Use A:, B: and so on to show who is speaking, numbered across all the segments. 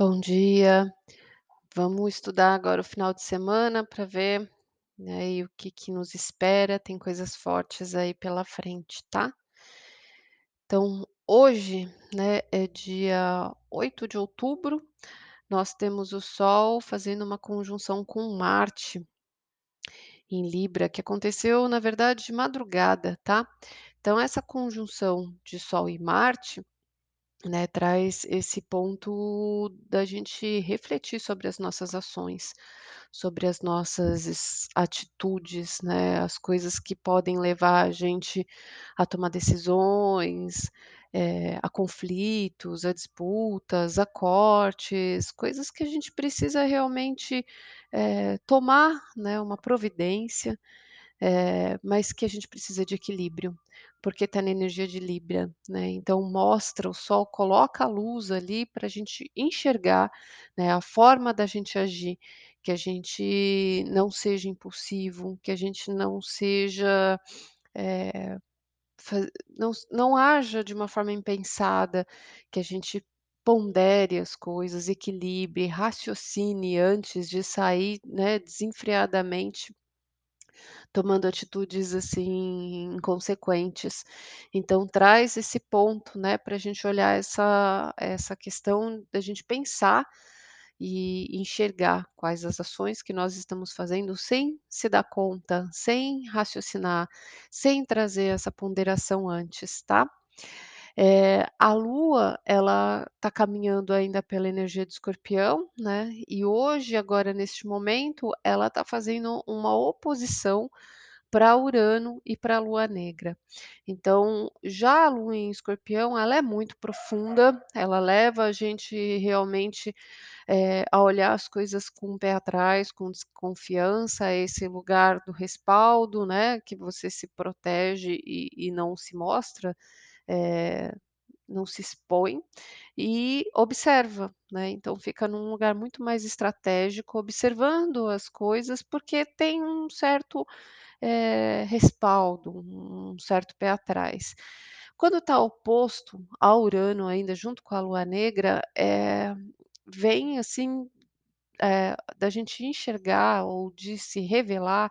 A: Bom dia. Vamos estudar agora o final de semana para ver, né, aí o que que nos espera, tem coisas fortes aí pela frente, tá? Então, hoje, né, é dia 8 de outubro, nós temos o Sol fazendo uma conjunção com Marte em Libra, que aconteceu, na verdade, de madrugada, tá? Então, essa conjunção de Sol e Marte né, traz esse ponto da gente refletir sobre as nossas ações, sobre as nossas es atitudes, né, as coisas que podem levar a gente a tomar decisões, eh, a conflitos, a disputas, a cortes, coisas que a gente precisa realmente, eh, tomar, né, uma providência, eh, mas que a gente precisa de equilíbrio, porque está na energia de Libra, né, então mostra o sol coloca a luz ali para a gente enxergar, né, a forma da gente agir, que a gente não seja impulsivo, que a gente não seja, fa não não haja de uma forma impensada, que a gente pondere as coisas, equilibre, raciocine antes de sair, né, desenfreadamente tomando atitudes, assim, inconsequentes. Então traz esse ponto, né, para a gente olhar essa essa questão da gente pensar e enxergar quais as ações que nós estamos fazendo sem se dar conta, sem raciocinar, sem trazer essa ponderação antes, tá? Eh, a Lua, ela está caminhando ainda pela energia de Escorpião, né, e hoje, agora neste momento, ela está fazendo uma oposição para Urano e para a Lua negra. Então, já a Lua em Escorpião, ela é muito profunda, ela leva a gente realmente, eh, a olhar as coisas com o pé atrás, com desconfiança, esse lugar do respaldo, né, que você se protege e e não se mostra, eh, não se expõe e observa, né, então fica num lugar muito mais estratégico, observando as coisas, porque tem um certo, eh, respaldo, um certo pé atrás. Quando está oposto a Urano ainda junto com a Lua negra, eh, vem assim, eh, da gente enxergar ou de se revelar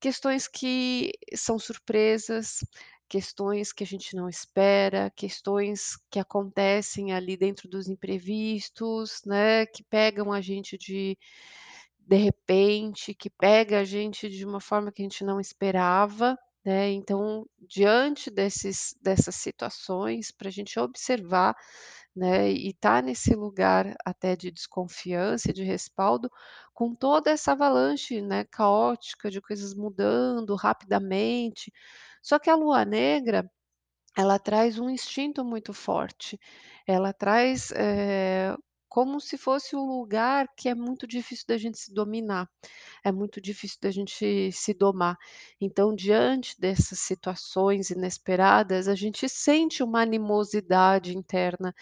A: questões que são surpresas, questões que a gente não espera, questões que acontecem ali dentro dos imprevistos, né, que pegam a gente de de repente, que pega a gente de uma forma que a gente não esperava, né, então diante desses dessas situações, para a gente observar, né, e estar nesse lugar até de desconfiança e de respaldo, com toda essa avalanche, né, caótica de coisas mudando rapidamente. Só que a Lua negra, ela traz um instinto muito forte, ela traz, eh, como se fosse um lugar que é muito difícil da gente se dominar, é muito difícil da gente se domar. Então, diante dessas situações inesperadas, a gente sente uma animosidade interna,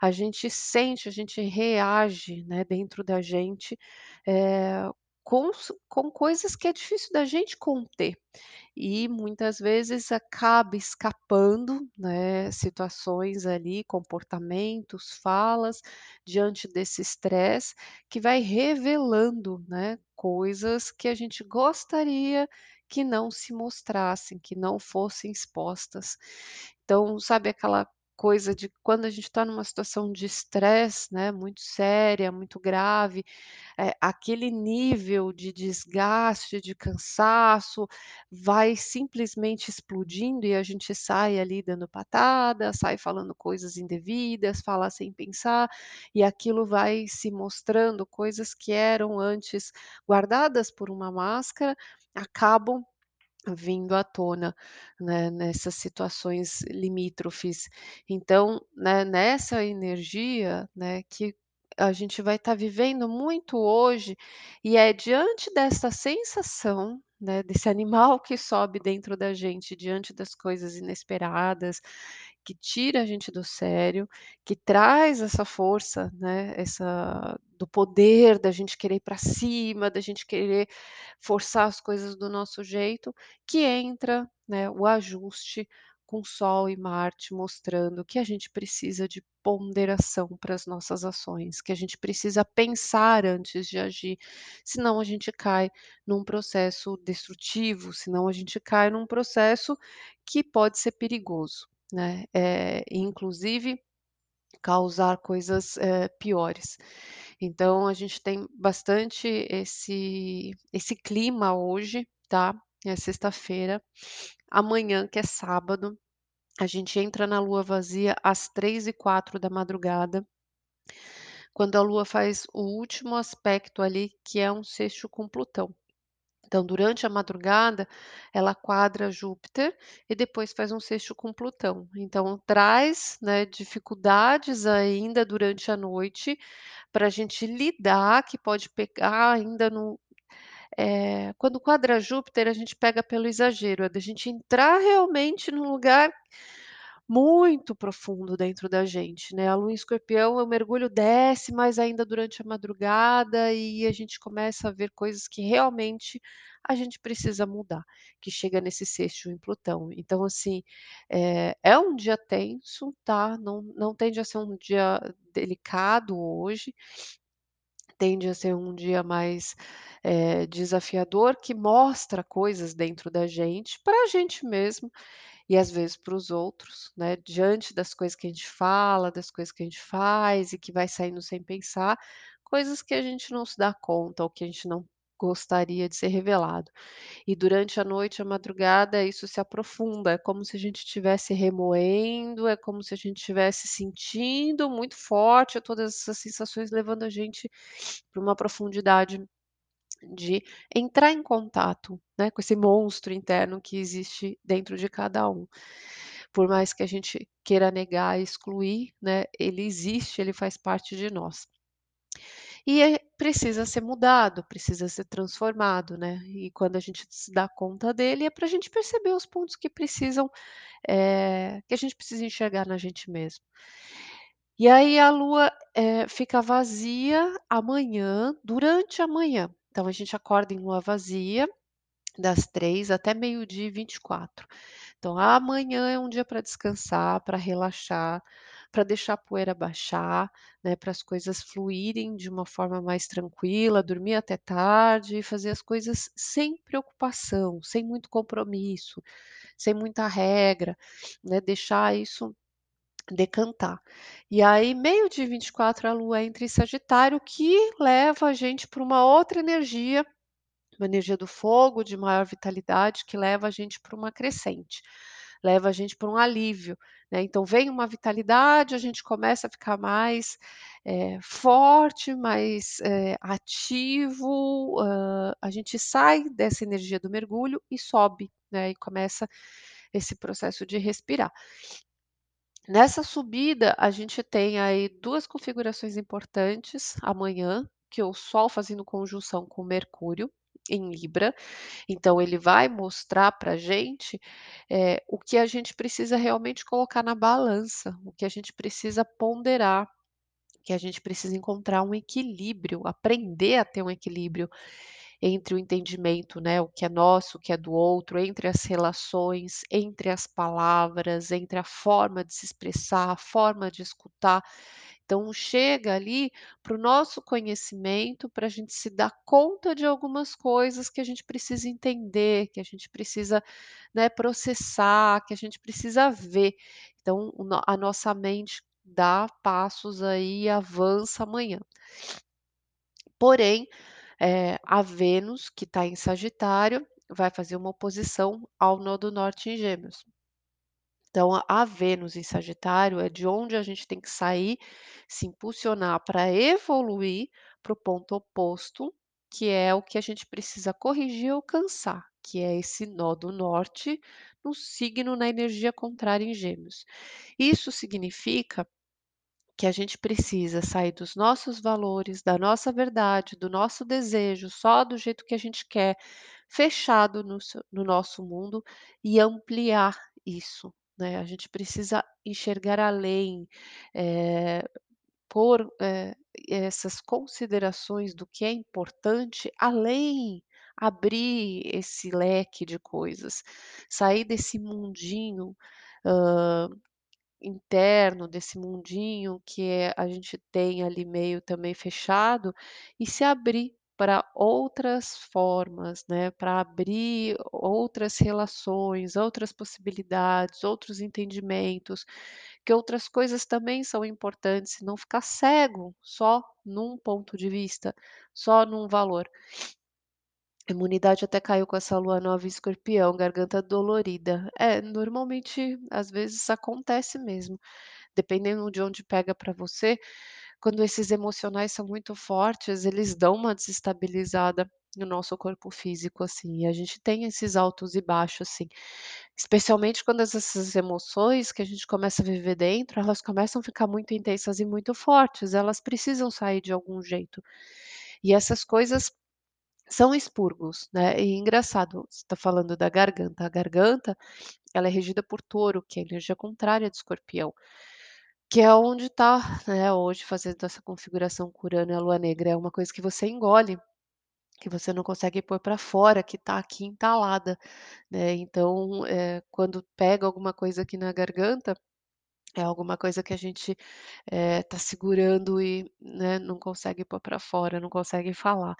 A: a gente sente, a gente reage, né, dentro da gente, eh, com com coisas que é difícil da gente conter. E muitas vezes acaba escapando, né, situações ali, comportamentos, falas, diante desse estresse, que vai revelando, né, coisas que a gente gostaria que não se mostrassem, que não fossem expostas. Então, sabe aquela coisa de quando a gente está numa situação de estresse, né, muito séria, muito grave, eh, aquele nível de desgaste, de cansaço, vai simplesmente explodindo e a gente sai ali dando patada, sai falando coisas indevidas, fala sem pensar, e aquilo vai se mostrando coisas que eram antes guardadas por uma máscara, acabam vindo à tona, né, nessas situações limítrofes. Então, né, nessa energia, né, que a gente vai estar vivendo muito hoje, e é diante dessa sensação, né, desse animal que sobe dentro da gente diante das coisas inesperadas, que tira a gente do sério, que traz essa força, né, essa do poder da gente querer ir para cima, da gente querer forçar as coisas do nosso jeito, que entra, né, o ajuste com Sol e Marte mostrando que a gente precisa de ponderação para as nossas ações, que a gente precisa pensar antes de agir, senão a gente cai num processo destrutivo, senão a gente cai num processo que pode ser perigoso, né, eh, inclusive causar coisas, eh, piores. Então a gente tem bastante esse esse clima hoje, tá, é sexta-feira. Amanhã, que é sábado, a gente entra na lua vazia às 3h04, quando a lua faz o último aspecto ali, que é um sexto com Plutão. Então, durante a madrugada, ela quadra Júpiter e depois faz um sexto com Plutão. Então, traz, né, dificuldades ainda durante a noite para a gente lidar, que pode pegar ainda no eh, quando quadra Júpiter, a gente pega pelo exagero, é da gente entrar realmente num lugar muito profundo dentro da gente, né. A lua em Escorpião, o mergulho desce mais ainda durante a madrugada e a gente começa a ver coisas que realmente a gente precisa mudar, que chega nesse sexto em Plutão. Então, assim, eh, é um dia tenso, tá, não não tende a ser um dia delicado hoje. Tende a ser um dia mais, eh, desafiador, que mostra coisas dentro da gente, pra gente mesmo e às vezes para os outros, né, diante das coisas que a gente fala, das coisas que a gente faz e que vai saindo sem pensar, coisas que a gente não se dá conta ou que a gente não gostaria de ser revelado. E durante a noite, a madrugada, isso se aprofunda, é como se a gente estivesse remoendo, é como se a gente estivesse sentindo muito forte todas essas sensações, levando a gente pra uma profundidade de entrar em contato, né, com esse monstro interno que existe dentro de cada um. Por mais que a gente queira negar, excluir, né, ele existe, ele faz parte de nós. E é precisa ser mudado, precisa ser transformado, né, e quando a gente se dá conta dele, é pra gente perceber os pontos que precisam, eh, que a gente precisa enxergar na gente mesmo. E aí a lua, eh, fica vazia amanhã, durante a manhã. Então a gente acorda em lua vazia, das 3 até meio-dia e 24. Então amanhã é um dia pra descansar, pra relaxar, pra deixar a poeira baixar, né, para as coisas fluírem de uma forma mais tranquila, dormir até tarde e fazer as coisas sem preocupação, sem muito compromisso, sem muita regra, né, deixar isso decantar. E aí meio-dia e 24 a lua entra em Sagitário, que leva a gente pra uma outra energia, uma energia do fogo, de maior vitalidade, que leva a gente pra uma crescente, leva a gente pra um alívio, né. Então vem uma vitalidade, a gente começa a ficar mais, eh, forte, mais, eh, ativo, hã, a gente sai dessa energia do mergulho e sobe, né, e começa esse processo de respirar. Nessa subida, a gente tem aí 2 configurações importantes amanhã, que é o Sol fazendo conjunção com Mercúrio, em Libra, então ele vai mostrar pra gente, eh, o que a gente precisa realmente colocar na balança, o que a gente precisa ponderar, que a gente precisa encontrar um equilíbrio, aprender a ter um equilíbrio entre o entendimento, né, o que é nosso, o que é do outro, entre as relações, entre as palavras, entre a forma de se expressar, a forma de escutar. Então chega ali para o nosso conhecimento, pra gente se dar conta de algumas coisas que a gente precisa entender, que a gente precisa, né, processar, que a gente precisa ver. Então a nossa mente dá passos aí e avança amanhã. Porém, eh, a Vênus, que tá em Sagitário, vai fazer uma oposição ao nó do norte em Gêmeos. Então a Vênus em Sagitário é de onde a gente tem que sair, se impulsionar pra evoluir para o ponto oposto, que é o que a gente precisa corrigir e alcançar, que é esse nó do norte, no signo, na energia contrária em Gêmeos. Isso significa que a gente precisa sair dos nossos valores, da nossa verdade, do nosso desejo, só do jeito que a gente quer, fechado no no nosso mundo e ampliar isso, né. A gente precisa enxergar além, eh, pôr, eh, essas considerações do que é importante além, abrir esse leque de coisas, sair desse mundinho, hã, interno, desse mundinho que a gente tem ali meio também fechado, e se abrir para outras formas, né, para abrir outras relações, outras possibilidades, outros entendimentos, que outras coisas também são importantes não ficar cego só num ponto de vista, só num valor. Imunidade até caiu com essa lua nova em escorpião, garganta dolorida. É, normalmente, às vezes acontece mesmo, dependendo de onde pega para você, quando esses emocionais são muito fortes, eles dão uma desestabilizada no nosso corpo físico, assim, e a gente tem esses altos e baixos, assim. Especialmente quando essas emoções que a gente começa a viver dentro, elas começam a ficar muito intensas e muito fortes, elas precisam sair de algum jeito. E essas coisas são expurgos, né, e engraçado, você está falando da garganta, a garganta, ela é regida por touro, que é a energia contrária de escorpião, que é onde está, né, hoje fazendo essa configuração e a lua negra, é uma coisa que você engole, que você não consegue pôr para fora, que está aqui entalada, né, então, eh, quando pega alguma coisa aqui na garganta, é alguma coisa que a gente, eh, tá segurando e, né, não consegue pôr para fora, não consegue falar.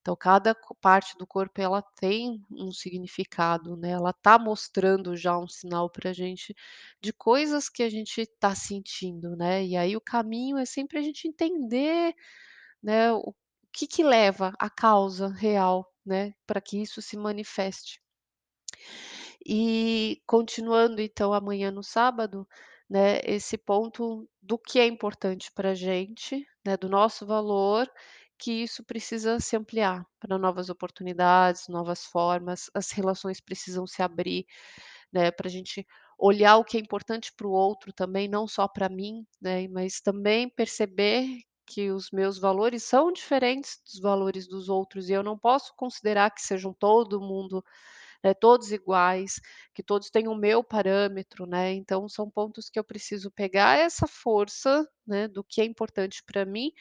A: Então cada parte do corpo ela tem um significado, né, ela tá mostrando já um sinal pra gente de coisas que a gente tá sentindo, né, e aí o caminho é sempre a gente entender, né, o que que leva a causa real, né, para que isso se manifeste. E continuando então amanhã no sábado, né, esse ponto do que é importante pra gente, né, do nosso valor, que isso precisa se ampliar para novas oportunidades, novas formas, as relações precisam se abrir, né, pra gente olhar o que é importante para o outro também, não só para mim, né, mas também perceber que os meus valores são diferentes dos valores dos outros e eu não posso considerar que sejam todo mundo, né, todos iguais, que todos têm o meu parâmetro, né, então são pontos que eu preciso pegar essa força, né, do que é importante para mim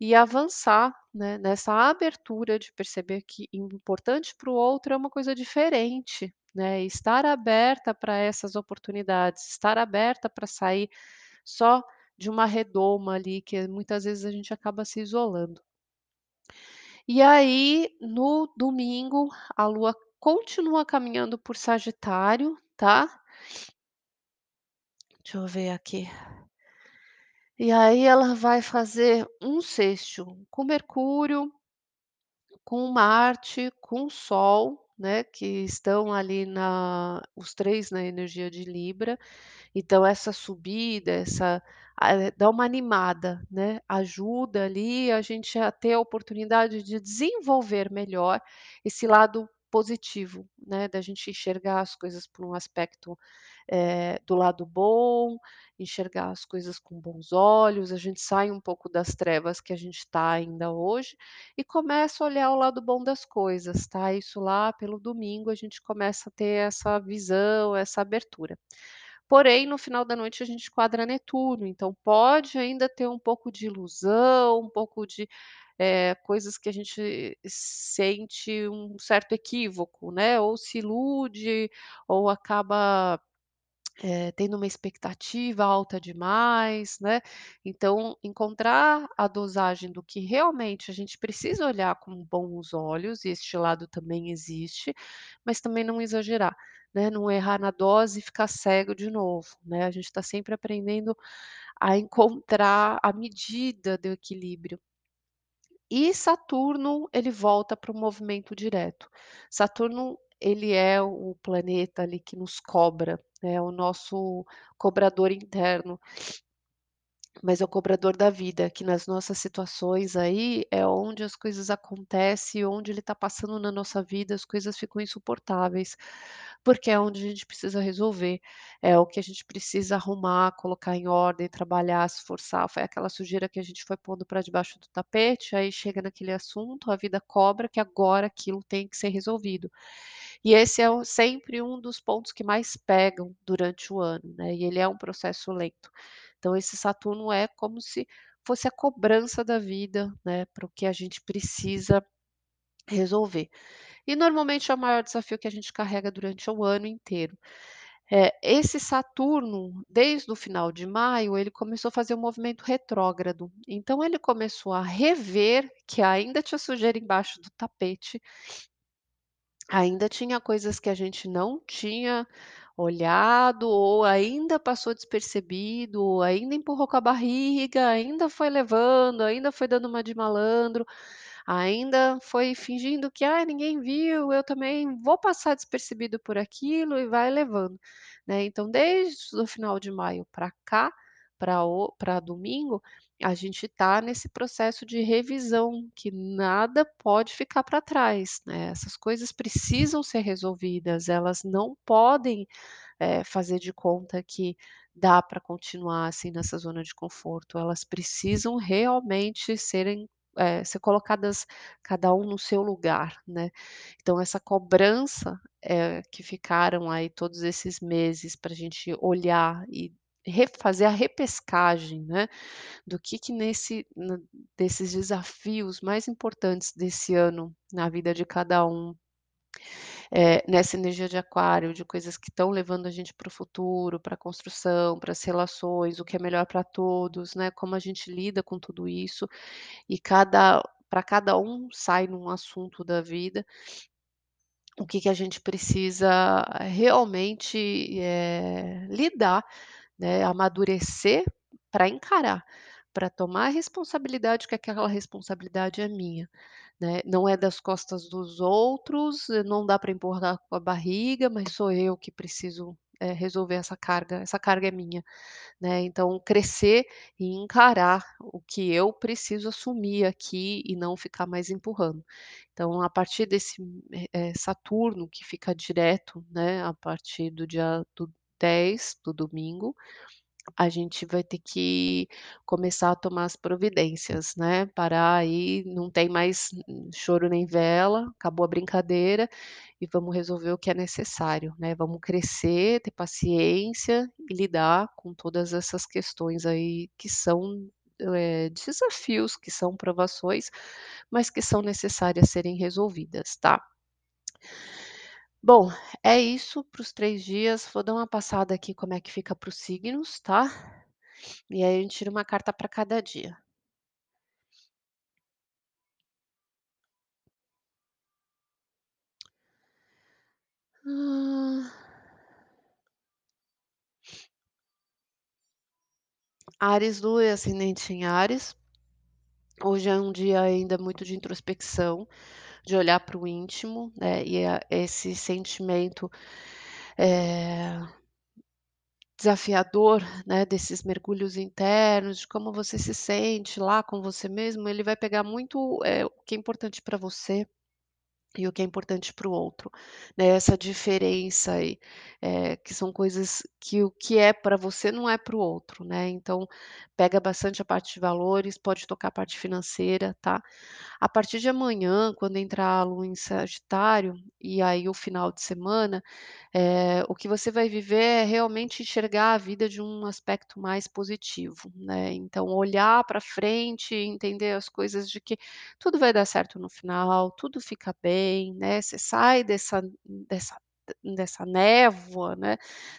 A: e avançar, né, nessa abertura de perceber que importante para o outro é uma coisa diferente, né, estar aberta para essas oportunidades, estar aberta para sair só de uma redoma ali que muitas vezes a gente acaba se isolando. E aí, no domingo, a lua continua caminhando por Sagitário, tá? Deixa eu ver aqui. E aí ela vai fazer um sexto com Mercúrio com Marte, com Sol, né, que estão ali na os 3 na energia de Libra, então essa subida, essa a dá uma animada, né, ajuda ali a gente a ter a oportunidade de desenvolver melhor esse lado positivo, né, da gente enxergar as coisas por um aspecto, eh, do lado bom, enxergar as coisas com bons olhos, a gente sai um pouco das trevas que a gente está ainda hoje, e começa a olhar o lado bom das coisas, tá, isso lá pelo domingo a gente começa a ter essa visão, essa abertura. Porém, no final da noite a gente quadra Netuno, então pode ainda ter um pouco de ilusão, um pouco de, eh, coisas que a gente sente um certo equívoco, né, ou se ilude, ou acaba, eh, tendo uma expectativa alta demais, né, então encontrar a dosagem do que realmente a gente precisa olhar com bons olhos, e este lado também existe, mas também não exagerar, né, não errar na dose e ficar cego de novo, né, a gente está sempre aprendendo a encontrar a medida do equilíbrio. E Saturno, ele volta para o movimento direto. Saturno, ele é o planeta ali que nos cobra, é o nosso cobrador interno. Mas é o cobrador da vida, que nas nossas situações aí, é onde as coisas acontecem, onde ele está passando na nossa vida, as coisas ficam insuportáveis, porque é onde a gente precisa resolver, é o que a gente precisa arrumar, colocar em ordem, trabalhar, se esforçar, foi aquela sujeira que a gente foi pondo para debaixo do tapete, aí chega naquele assunto, a vida cobra que agora aquilo tem que ser resolvido. E esse é sempre um dos pontos que mais pegam durante o ano, né, e ele é um processo lento. Então esse Saturno é como se fosse a cobrança da vida, né, para o que a gente precisa resolver. E normalmente é o maior desafio que a gente carrega durante o ano inteiro. É, esse Saturno, desde o final de maio, ele começou a fazer um movimento retrógrado. Então ele começou a rever que ainda tinha sujeira embaixo do tapete, ainda tinha coisas que a gente não tinha olhado, ou ainda passou despercebido, ou ainda empurrou com a barriga, ainda foi levando, ainda foi dando uma de malandro, ainda foi fingindo que: "Ai, ninguém viu, eu também vou passar despercebido por aquilo", e vai levando, né. Então desde o final de maio para cá, para domingo, a gente está nesse processo de revisão, que nada pode ficar para trás, né. Essas coisas precisam ser resolvidas, elas não podem, eh, fazer de conta que dá para continuar, assim, nessa zona de conforto, elas precisam realmente serem, eh, ser colocadas cada um no seu lugar, né. Então essa cobrança, eh, que ficaram aí todos esses meses para a gente olhar e refazer a repescagem, né, do que que nesse desses desafios mais importantes desse ano na vida de cada um eh, nessa energia de aquário, de coisas que estão levando a gente para o futuro, para a construção, para as relações, o que é melhor para todos, né, como a gente lida com tudo isso, e cada para cada um sai num assunto da vida, o que que a gente precisa realmente, eh, lidar, né, amadurecer para encarar, para tomar a responsabilidade que aquela responsabilidade é minha, né, não é das costas dos outros, não dá para empurrar com a barriga, mas sou eu que preciso, eh, resolver essa carga, essa carga é minha, né, então crescer e encarar o que eu preciso assumir aqui e não ficar mais empurrando. Então a partir desse, eh, Saturno que fica direto, né, a partir do dia do 10, do domingo, a gente vai ter que começar a tomar as providências, né, parar aí, não tem mais choro nem vela, acabou a brincadeira, e vamos resolver o que é necessário, né, vamos crescer, ter paciência e lidar com todas essas questões aí que são, eh, desafios, que são provações, mas que são necessárias serem resolvidas, tá. Bom, é isso para os 3 dias, vou dar uma passada aqui como é que fica para os signos, tá. E aí a gente tira uma carta para cada dia. Ah. Áries, lua e ascendente em Áries. Hoje é um dia ainda muito de introspecção, de olhar para o íntimo, né, e a esse sentimento, eh desafiador, né, desses mergulhos internos, de como você se sente lá com você mesmo, ele vai pegar muito, eh, o que é importante para você e o que é importante para o outro, né, essa diferença aí, eh, que são coisas que o que é para você não é para o outro, né, então pega bastante a parte de valores, pode tocar a parte financeira, tá. A partir de amanhã, quando entrar a lua em Sagitário, e aí o final de semana, eh, o que você vai viver é realmente enxergar a vida de um aspecto mais positivo, né, então olhar para frente entender as coisas de que tudo vai dar certo no final, tudo fica bem, né, você sai dessa dessa dessa névoa, né,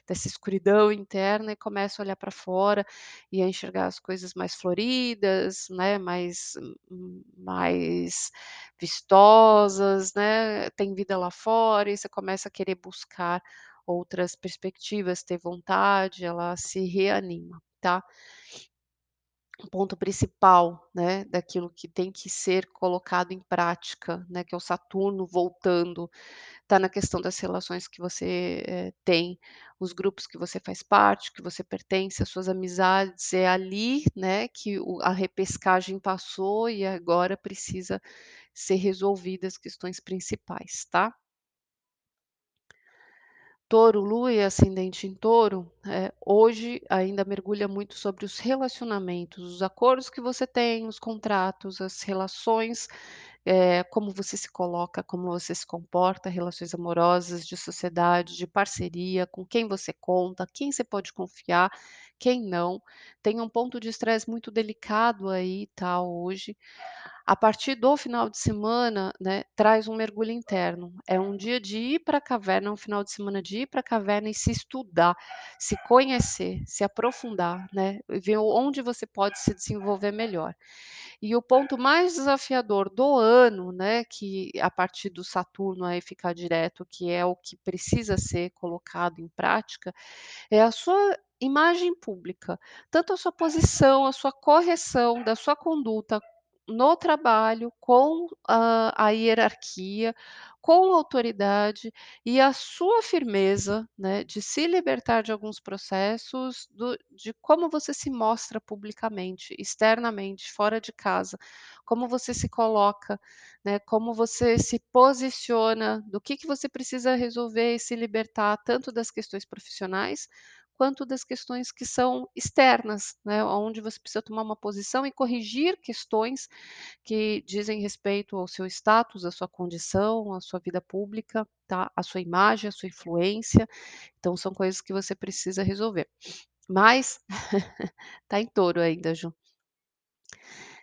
A: dessa escuridão interna e começa a olhar para fora e a enxergar as coisas mais floridas, né, mais mais vistosas, né, tem vida lá fora e você começa a querer buscar outras perspectivas, ter vontade, ela se reanima, tá. Ponto principal, né, daquilo que tem que ser colocado em prática, né, que é o Saturno voltando, tá na questão das relações que você, eh, tem, os grupos que você faz parte, que você pertence, as suas amizades, é ali, né, que o a repescagem passou e agora precisa ser resolvida as questões principais, tá. Touro, lua e ascendente em touro, eh, hoje ainda mergulha muito sobre os relacionamentos, os acordos que você tem, os contratos, as relações, eh, como você se coloca, como você se comporta, relações amorosas, de sociedade, de parceria, com quem você conta, quem você pode confiar, quem não. Tem um ponto de estresse muito delicado aí, tá, hoje. A partir do final de semana, né, traz um mergulho interno. É um dia de ir para a caverna, um final de semana de ir para a caverna e se estudar, se conhecer, se aprofundar, né, ver onde você pode se desenvolver melhor. E o ponto mais desafiador do ano, né, que a partir do Saturno aí ficar direto, que é o que precisa ser colocado em prática, é a sua imagem pública, tanto a sua posição, a sua correção da sua conduta no trabalho, com a a hierarquia, com a autoridade e a sua firmeza, né, de se libertar de alguns processos, do de como você se mostra publicamente, externamente, fora de casa, como você se coloca, né, como você se posiciona, do que que você precisa resolver e se libertar tanto das questões profissionais, quanto das questões que são externas, né, onde você precisa tomar uma posição e corrigir questões que dizem respeito ao seu status, à sua condição, à sua vida pública, tá, à sua imagem, à sua influência. Então são coisas que você precisa resolver. Mas tá em touro ainda, Ju.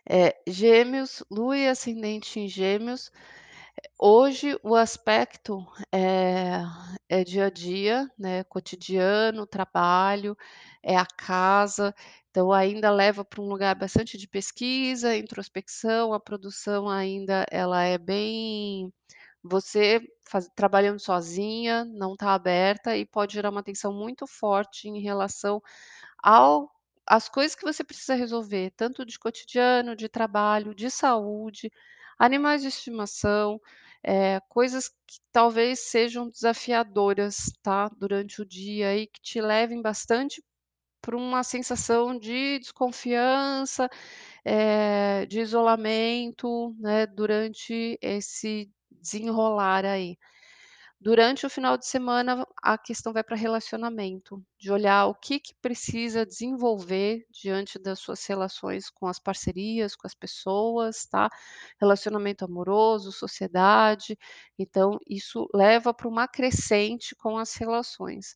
A: É, Gêmeos, Lua e ascendente em Gêmeos. Hoje o aspecto é é dia a dia, né, cotidiano, trabalho, é a casa, então ainda leva para um lugar bastante de pesquisa, introspecção, a produção ainda ela é bem você faz trabalhando sozinha, não está aberta e pode gerar uma tensão muito forte em relação ao às coisas que você precisa resolver, tanto de cotidiano, de trabalho, de saúde, animais de estimação, eh, coisas que talvez sejam desafiadoras, tá, durante o dia aí, que te levem bastante para uma sensação de desconfiança, eh, de isolamento, né, durante esse desenrolar aí. Durante o final de semana, a questão vai para relacionamento, de olhar o que que precisa desenvolver diante das suas relações com as parcerias, com as pessoas, tá. Relacionamento amoroso, sociedade, então isso leva para uma crescente com as relações.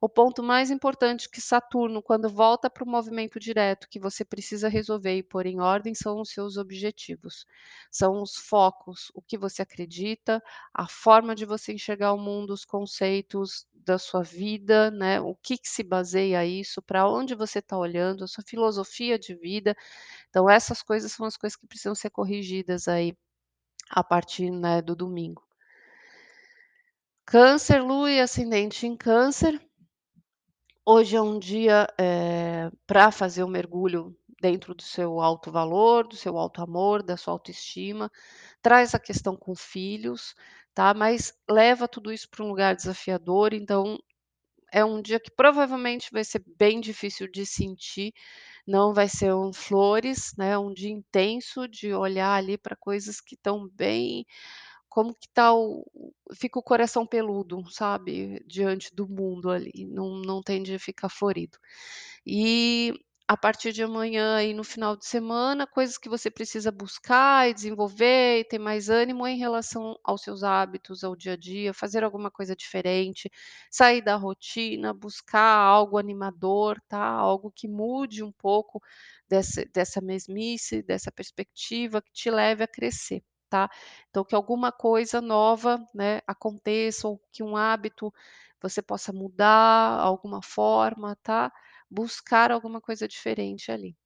A: O ponto mais importante que Saturno, quando volta para o movimento direto, que você precisa resolver e pôr em ordem, são os seus objetivos. São os focos, o que você acredita, a forma de você enxergar o mundo, os conceitos da sua vida, né, o que que se baseia isso, para onde você está olhando, a sua filosofia de vida. Então essas coisas são as coisas que precisam ser corrigidas aí, a partir, né, do domingo. Câncer, Lua e ascendente em Câncer. Hoje é um dia, eh, pra fazer o mergulho dentro do seu alto valor, do seu alto amor, da sua autoestima. Traz a questão com filhos, tá, mas leva tudo isso para um lugar desafiador, então é um dia que provavelmente vai ser bem difícil de sentir, não vai ser um flores, né, um dia intenso de olhar ali para coisas que estão bem como que tá o fica o coração peludo, sabe, diante do mundo ali, não não tende a ficar florido. E a partir de amanhã aí no final de semana, coisas que você precisa buscar e desenvolver e ter mais ânimo em relação aos seus hábitos, ao dia a dia, fazer alguma coisa diferente, sair da rotina, buscar algo animador, tá, algo que mude um pouco dessa dessa mesmice, dessa perspectiva, que te leve a crescer, tá. Então que alguma coisa nova, né, aconteça ou que um hábito você possa mudar, alguma forma, tá. Buscar alguma coisa diferente ali,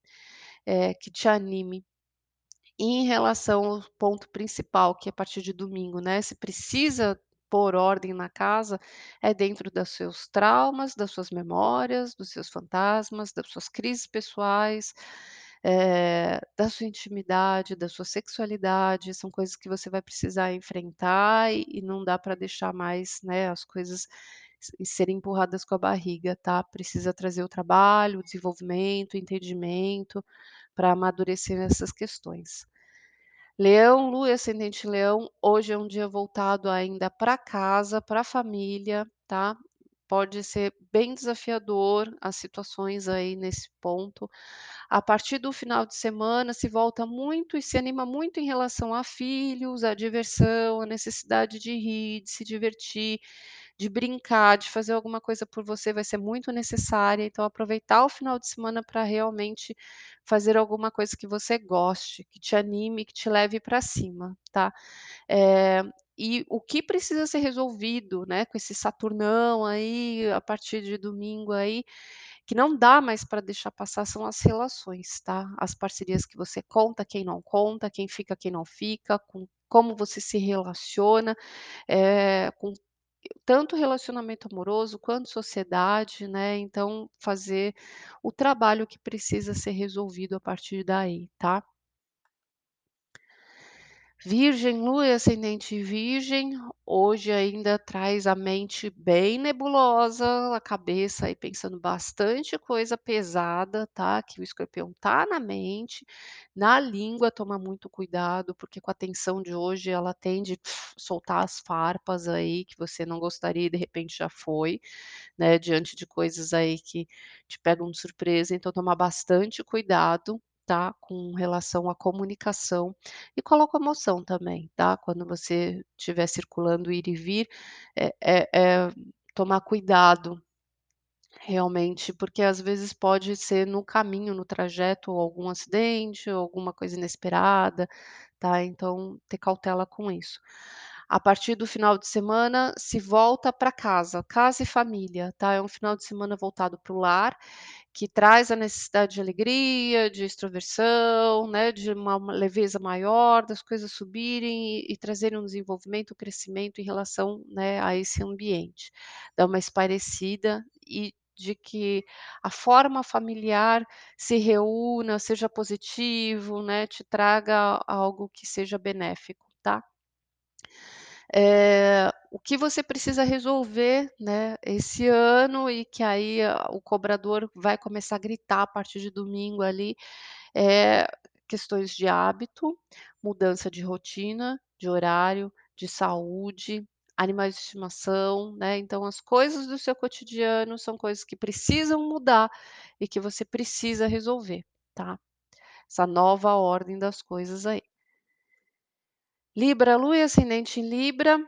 A: eh, que te anime. E em relação ao ponto principal, que é a partir de domingo, né, se precisa pôr ordem na casa, é dentro dos seus traumas, das suas memórias, dos seus fantasmas, das suas crises pessoais, eh, da sua intimidade, da sua sexualidade, são coisas que você vai precisar enfrentar e e não dá para deixar mais, né, as coisas se serem empurradas com a barriga, tá. Precisa trazer o trabalho, o desenvolvimento, o entendimento, para amadurecer essas questões. Leão, Lua e ascendente Leão, hoje é um dia voltado ainda para casa, pra família, tá. Pode ser bem desafiador as situações aí nesse ponto. A partir do final de semana se volta muito e se anima muito em relação a filhos, a diversão, a necessidade de rir, de se divertir, de brincar, de fazer alguma coisa por você vai ser muito necessária, então aproveitar o final de semana para realmente fazer alguma coisa que você goste, que te anime, que te leve para cima, tá. Eh, e o que precisa ser resolvido, né, com esse Saturnão aí, a partir de domingo aí, que não dá mais para deixar passar são as relações, tá. As parcerias que você conta, quem não conta, quem fica, quem não fica, com como você se relaciona, eh, com tanto relacionamento amoroso quanto sociedade, né, então fazer o trabalho que precisa ser resolvido a partir daí, tá. Virgem, Lua e ascendente em Virgem, hoje ainda traz a mente bem nebulosa, a cabeça aí pensando bastante coisa pesada, tá, que o escorpião tá na mente, na língua toma muito cuidado, porque com a tensão de hoje ela tende soltar as farpas aí que você não gostaria e de repente já foi, né, diante de coisas aí que te pegam de surpresa, então tomar bastante cuidado, tá, com relação à comunicação e com a locomoção também, tá, quando você estiver circulando ir e vir, eh eh eh, tomar cuidado, realmente, porque às vezes pode ser no caminho, no trajeto, algum acidente alguma coisa inesperada, tá, então ter cautela com isso. A partir do final de semana, se volta para casa, casa e família, tá, é um final de semana voltado para o lar, que traz a necessidade de alegria, de extroversão, né, de uma leveza maior, das coisas subirem e e trazerem um desenvolvimento, um crescimento em relação, né, a esse ambiente. Dar uma espairecida e de que a forma familiar se reúna, seja positivo, né, te traga algo que seja benéfico, tá. Eh, o que você precisa resolver, né, esse ano e que aí a o cobrador vai começar a gritar a partir de domingo ali, eh, questões de hábito, mudança de rotina, de horário, de saúde, animais de estimação, né, então as coisas do seu cotidiano são coisas que precisam mudar e que você precisa resolver, tá. Essa nova ordem das coisas aí. Libra, Lua e ascendente em Libra,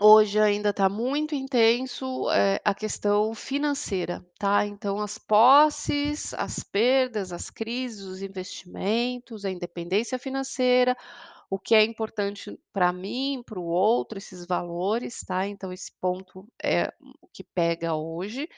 A: hoje ainda está muito intenso, eh, a questão financeira, tá, então as posses, as perdas, as crises, os investimentos, a independência financeira, o que é importante para mim, para o outro, esses valores, tá, então esse ponto é o que pega hoje.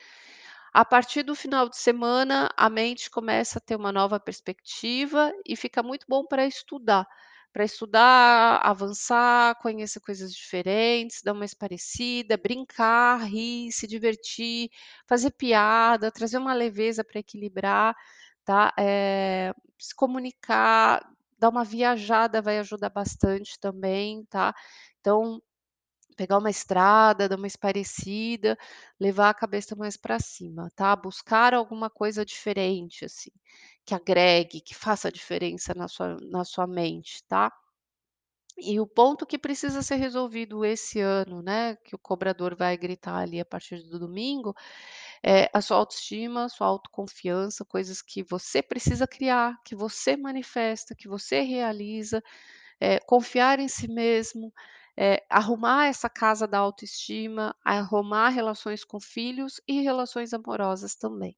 A: A partir do final de semana, a mente começa a ter uma nova perspectiva e fica muito bom para estudar, para estudar, avançar, conhecer coisas diferentes, dar uma esparecida, brincar, rir, se divertir, fazer piada, trazer uma leveza para equilibrar, tá, eh, se comunicar, dar uma viajada vai ajudar bastante também, tá. Então, pegar uma estrada, dar uma espairecida, levar a cabeça mais para cima, tá, buscar alguma coisa diferente, assim, que agregue, que faça diferença na sua na sua mente, tá. E o ponto que precisa ser resolvido esse ano, né, que o cobrador vai gritar ali a partir do domingo, é a sua autoestima, sua autoconfiança, coisas que você precisa criar, que você manifesta, que você realiza, eh, confiar em si mesmo, eh, arrumar essa casa da autoestima, arrumar relações com filhos e relações amorosas também.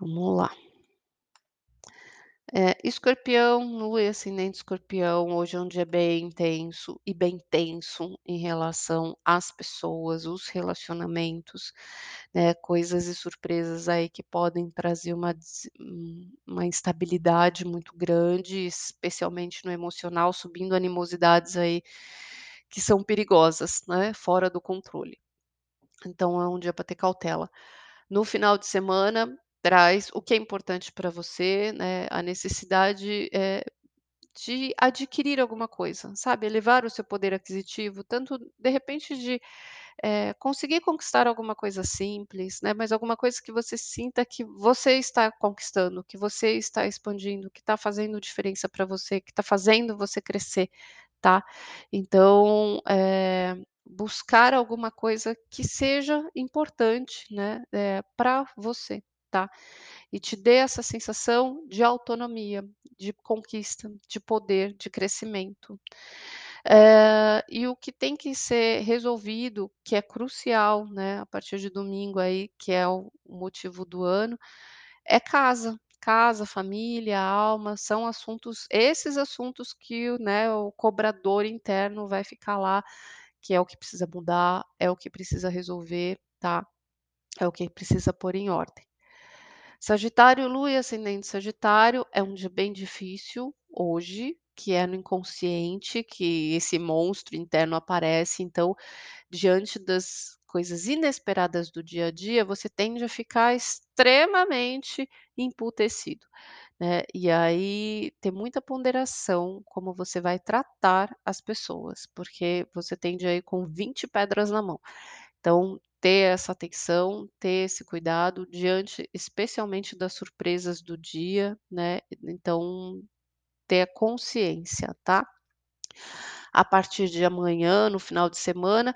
A: Vamos lá. É, escorpião, lua e ascendente escorpião, hoje é um dia bem intenso e bem tenso em relação às pessoas, os relacionamentos, né, coisas e surpresas aí que podem trazer uma um uma instabilidade muito grande, especialmente no emocional, subindo animosidades aí que são perigosas, né, fora do controle. Então é um dia para ter cautela. No final de semana, traz o que é importante para você, né, a necessidade, eh, de adquirir alguma coisa, sabe, elevar o seu poder aquisitivo, tanto de repente de, eh, conseguir conquistar alguma coisa simples, né, mas alguma coisa que você sinta que você está conquistando, que você está expandindo, que está fazendo diferença para você, que está fazendo você crescer, tá. Então, eh, buscar alguma coisa que seja importante, né, eh, pra você, tá. E te dê essa sensação de autonomia, de conquista, de poder, de crescimento. Eh, e o que tem que ser resolvido, que é crucial, né, a partir de domingo aí, que é o motivo do ano, é casa. Casa, família, alma, são assuntos esses assuntos que né, o cobrador interno vai ficar lá, que é o que precisa mudar, é o que precisa resolver, tá, é o que precisa pôr em ordem. Sagitário, Lua e ascendente Sagitário, é um dia bem difícil hoje, que é no inconsciente que esse monstro interno aparece, então, diante das coisas inesperadas do dia a dia, você tende a ficar extremamente emputecido, né, e aí ter muita ponderação como você vai tratar as pessoas, porque você tende a ir com 20 pedras na mão. Então, ter essa atenção, ter esse cuidado diante especialmente das surpresas do dia, né, então, ter a consciência, tá. A partir de amanhã, no final de semana,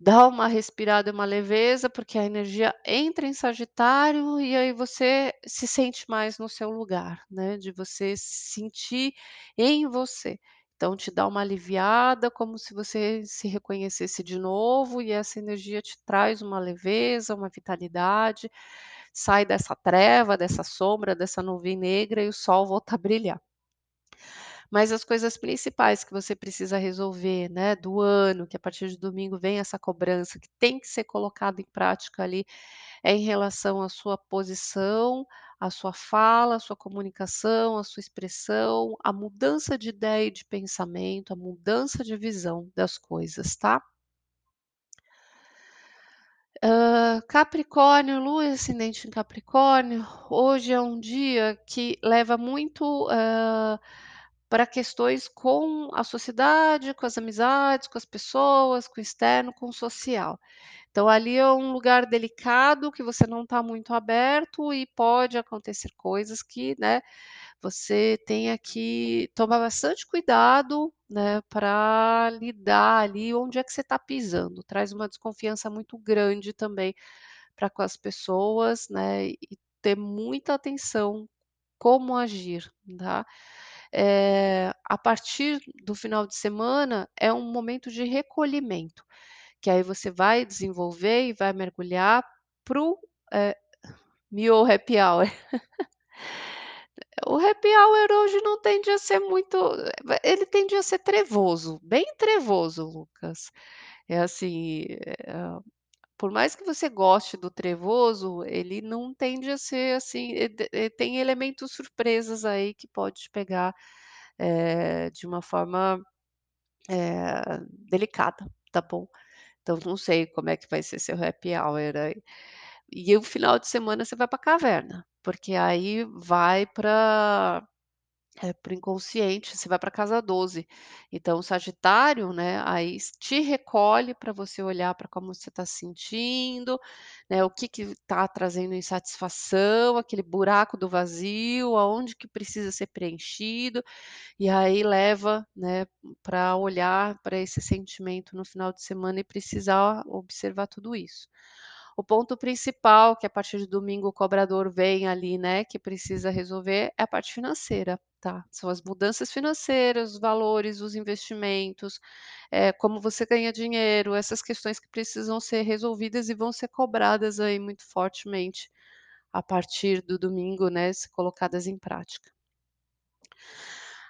A: dá uma respirada e uma leveza, porque a energia entra em Sagitário e aí você se sente mais no seu lugar, né, de você sentir em você. Então te dá uma aliviada, como se você se reconhecesse de novo e essa energia te traz uma leveza, uma vitalidade, sai dessa treva, dessa sombra, dessa nuvem negra e o sol volta a brilhar. Mas as coisas principais que você precisa resolver, né, do ano, que a partir de domingo vem essa cobrança que tem que ser colocada em prática ali, é em relação à sua posição, à sua fala, à sua comunicação, à sua expressão, a mudança de ideia e de pensamento, a mudança de visão das coisas, tá? Hã, Capricórnio, Lua ascendente em Capricórnio, hoje é um dia que leva muito, hã, para questões com a sociedade, com as amizades, com as pessoas, com o externo, com o social. Então ali é um lugar delicado que você não está muito aberto e pode acontecer coisas que, né, você tenha que tomar bastante cuidado, né, pra lidar ali onde é que você está pisando, traz uma desconfiança muito grande também para com as pessoas, né, e ter muita atenção como agir, tá. Eh, a partir do final de semana é um momento de recolhimento, que aí você vai desenvolver e vai mergulhar para o, eh, mio happy hour. O happy hour hoje não tende a ser muito ele tende a ser trevoso, bem trevoso, Lucas. É assim, eh, por mais que você goste do trevoso, ele não tende a ser assim, tem elementos surpresas aí que pode te pegar, eh, de uma forma, eh, delicada, tá bom. Então não sei como é que vai ser seu happy hour aí. E o final de semana você vai para caverna, porque aí vai pra eh, para o inconsciente, você vai para casa 12. Então o Sagitário, né, aí te recolhe para você olhar para como você está se sentindo, né, o que que está trazendo insatisfação, aquele buraco do vazio, aonde que precisa ser preenchido, e aí leva, né, para olhar para esse sentimento no final de semana e precisar observar tudo isso. O ponto principal, que a partir de domingo o cobrador vem ali, né, que precisa resolver, é a parte financeira, tá. São as mudanças financeiras, os valores, os investimentos, eh, como você ganha dinheiro, essas questões que precisam ser resolvidas e vão ser cobradas aí muito fortemente, a partir do domingo, né, se colocadas em prática.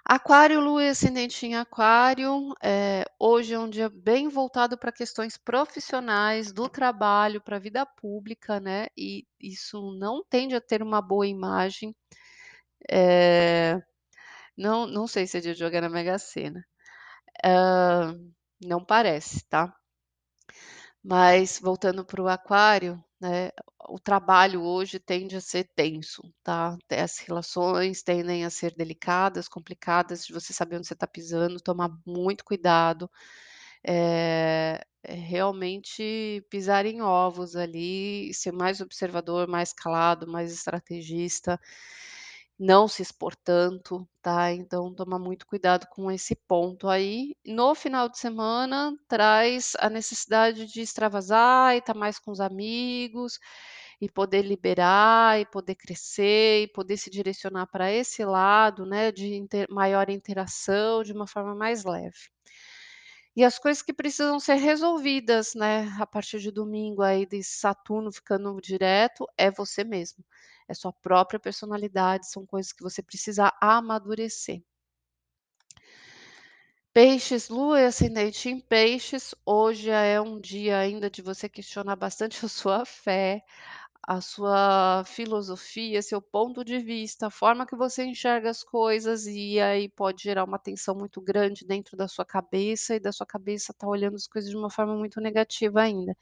A: Aquário, Lua e ascendente em Aquário, eh, hoje é um dia bem voltado para questões profissionais, do trabalho, para a vida pública, né, e isso não tende a ter uma boa imagem. Eh, não não sei se é de jogar na Mega Sena. Hã, não parece, tá. Mas voltando para o Aquário, né, o trabalho hoje tende a ser tenso, tá. As relações tendem a ser delicadas, complicadas, de você saber onde você está pisando, tomar muito cuidado, eh, realmente pisar em ovos ali, ser mais observador, mais calado, mais estrategista, não se expor tanto, tá. Então tomar muito cuidado com esse ponto aí. No final de semana, traz a necessidade de extravasar e estar mais com os amigos, e poder liberar, e poder crescer, e poder se direcionar para esse lado, né, de inter maior interação, de uma forma mais leve. E as coisas que precisam ser resolvidas, né, a partir de domingo aí desse Saturno ficando direto, é você mesmo, é sua própria personalidade, são coisas que você precisa amadurecer. Peixes, Lua e ascendente em Peixes, hoje é um dia ainda de você questionar bastante a sua fé, a sua filosofia, seu ponto de vista, a forma que você enxerga as coisas, e aí pode gerar uma tensão muito grande dentro da sua cabeça, e da sua cabeça tá olhando as coisas de uma forma muito negativa ainda.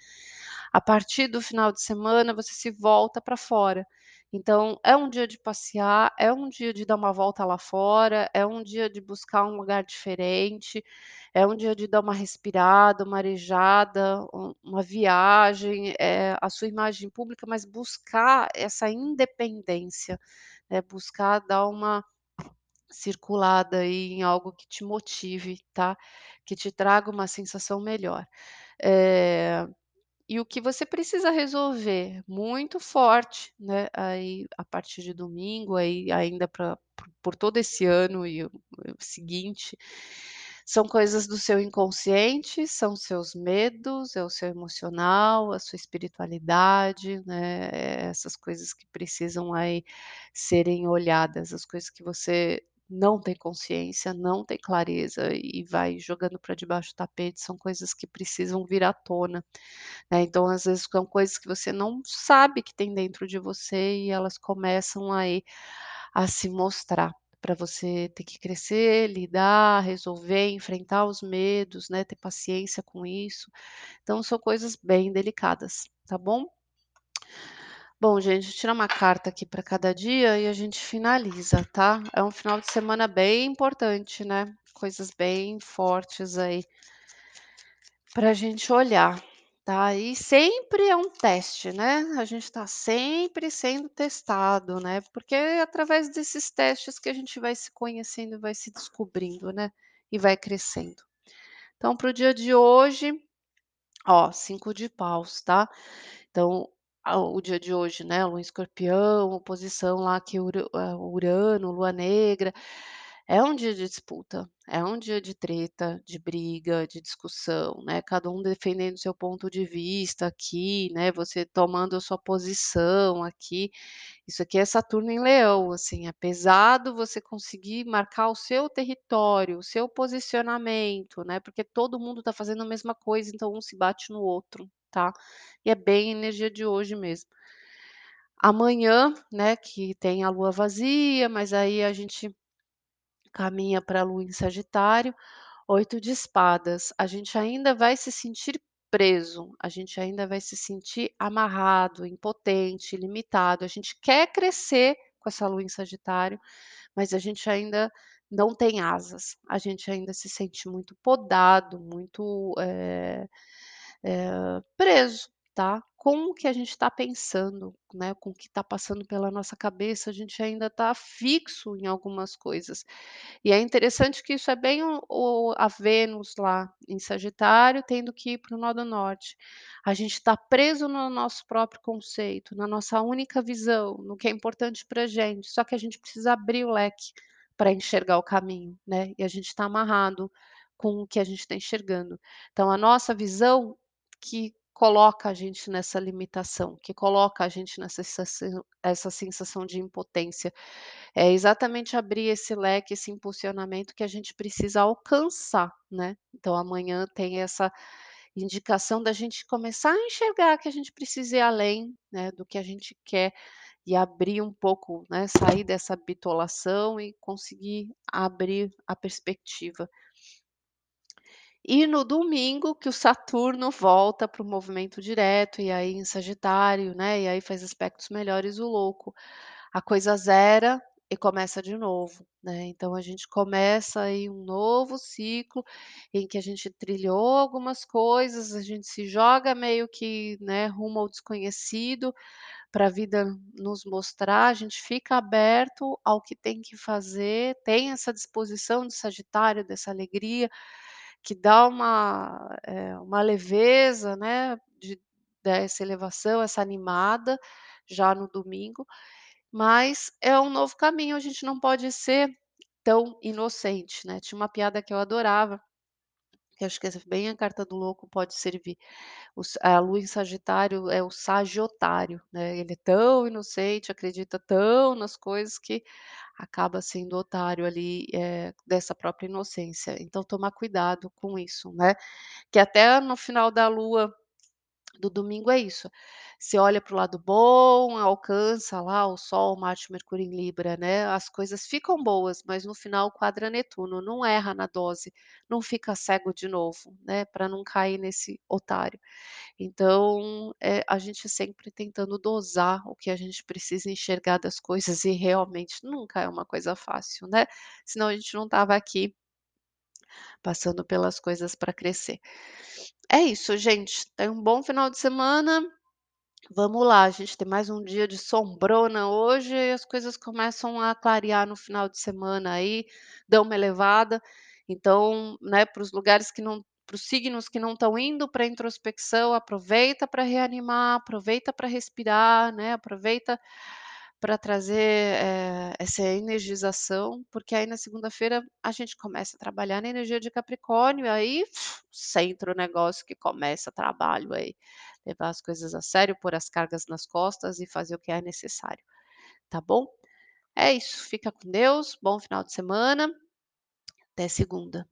A: A partir do final de semana, você se volta para fora. Então, é um dia de passear, é um dia de dar uma volta lá fora, é um dia de buscar um lugar diferente, é um dia de dar uma respirada, uma arejada, um uma viagem, eh, a sua imagem pública, mas buscar essa independência, né, buscar dar uma circulada aí em algo que te motive, tá, que te traga uma sensação melhor. Eh, e o que você precisa resolver muito forte, né, aí a partir de domingo, aí ainda pra por todo esse ano e o o seguinte, são coisas do seu inconsciente, são seus medos, é o seu emocional, a sua espiritualidade, né, essas coisas que precisam aí serem olhadas, as coisas que você não tem consciência, não tem clareza e vai jogando para debaixo do tapete, são coisas que precisam vir à tona, né, então às vezes são coisas que você não sabe que tem dentro de você e elas começam aí a se mostrar, para você ter que crescer, lidar, resolver, enfrentar os medos, né, ter paciência com isso. Então são coisas bem delicadas, tá bom? Bom gente, eu tirar uma carta aqui para cada dia e a gente finaliza, tá? É um final de semana bem importante, né, coisas bem fortes aí pra gente olhar, tá? E sempre é um teste, né, a gente tá sempre sendo testado, né, porque é através desses testes que a gente vai se conhecendo vai se descobrindo, né, e vai crescendo. Então para o dia de hoje, ó, 5 de paus, tá? Então, a o dia de hoje, né, Lua em Escorpião, oposição lá que Ura eh, Urano, Lua negra, é um dia de disputa, é um dia de treta, de briga, de discussão, né, cada um defendendo seu ponto de vista aqui, né, você tomando a sua posição aqui. Isso aqui é Saturno em Leão, assim, é pesado você conseguir marcar o seu território, o seu posicionamento, né, porque todo mundo tá fazendo a mesma coisa, então um se bate no outro, tá? E é bem energia de hoje mesmo. Amanhã, né, que tem a Lua vazia, mas aí a gente caminha pra Lua em Sagitário, 8 de espadas, a gente ainda vai se sentir preso, a gente ainda vai se sentir amarrado, impotente, limitado, a gente quer crescer com essa Lua em Sagitário, mas a gente ainda não tem asas, a gente ainda se sente muito podado, muito, eh eh, preso, tá? Com o que a gente tá pensando, né, com o que tá passando pela nossa cabeça, a gente ainda tá fixo em algumas coisas. E é interessante que isso é bem o o a Vênus lá em Sagitário tendo que ir para o nó do norte. A gente tá preso no nosso próprio conceito, na nossa única visão, no que é importante pra gente, só que a gente precisa abrir o leque pra enxergar o caminho, né, e a gente tá amarrado com o que a gente tá enxergando. Então a nossa visão que coloca a gente nessa limitação, que coloca a gente nessa essa sensação de impotência. É exatamente abrir esse leque, esse impulsionamento que a gente precisa alcançar, né. Então amanhã tem essa indicação da gente começar a enxergar que a gente precisa ir além, né, do que a gente quer e abrir um pouco, né, sair dessa bitolação e conseguir abrir a perspectiva. E no domingo que o Saturno volta para o movimento direto, e aí em Sagitário, né, e aí faz aspectos melhores, o louco, a coisa zera e começa de novo, né. Então a gente começa aí um novo ciclo, em que a gente trilhou algumas coisas, a gente se joga meio que, né, rumo ao desconhecido, pra vida nos mostrar, a gente fica aberto ao que tem que fazer, tem essa disposição de Sagitário, dessa alegria, que dá uma, eh, uma leveza, né, de dessa elevação, essa animada, já no domingo, mas é um novo caminho, a gente não pode ser tão inocente, né. Tinha uma piada que eu adorava Que acho que essa bem a carta do louco pode servir. O a lua em sagitário é o sagiotário, né, ele é tão inocente, acredita tão nas coisas que acaba sendo otário ali, eh, dessa própria inocência. Então tomar cuidado com isso, né. Que até no final da lua do domingo é isso, você olha para o lado bom, alcança lá o sol, Marte, Mercúrio em Libra, né, as coisas ficam boas, mas no final quadra Netuno, não erra na dose, não fica cego de novo, né, para não cair nesse otário. Então, eh, a gente sempre tentando dosar o que a gente precisa enxergar das coisas e realmente nunca é uma coisa fácil, né, senão a gente não estava aqui passando pelas coisas para crescer. É isso gente, tenha um bom final de semana, vamos lá, a gente tem mais um dia de sombrona hoje e as coisas começam a clarear no final de semana aí, dão uma elevada, então, né, para os lugares que não para os signos que não estão indo para introspecção, aproveita para reanimar, aproveita para respirar, né, aproveita para trazer, eh, essa energização, porque aí na segunda-feira a gente começa a trabalhar na energia de Capricórnio aí centra o negócio que começa trabalho aí, levar as coisas a sério, pôr as cargas nas costas e fazer o que é necessário, tá bom? É isso, fica com Deus, bom final de semana, até segunda.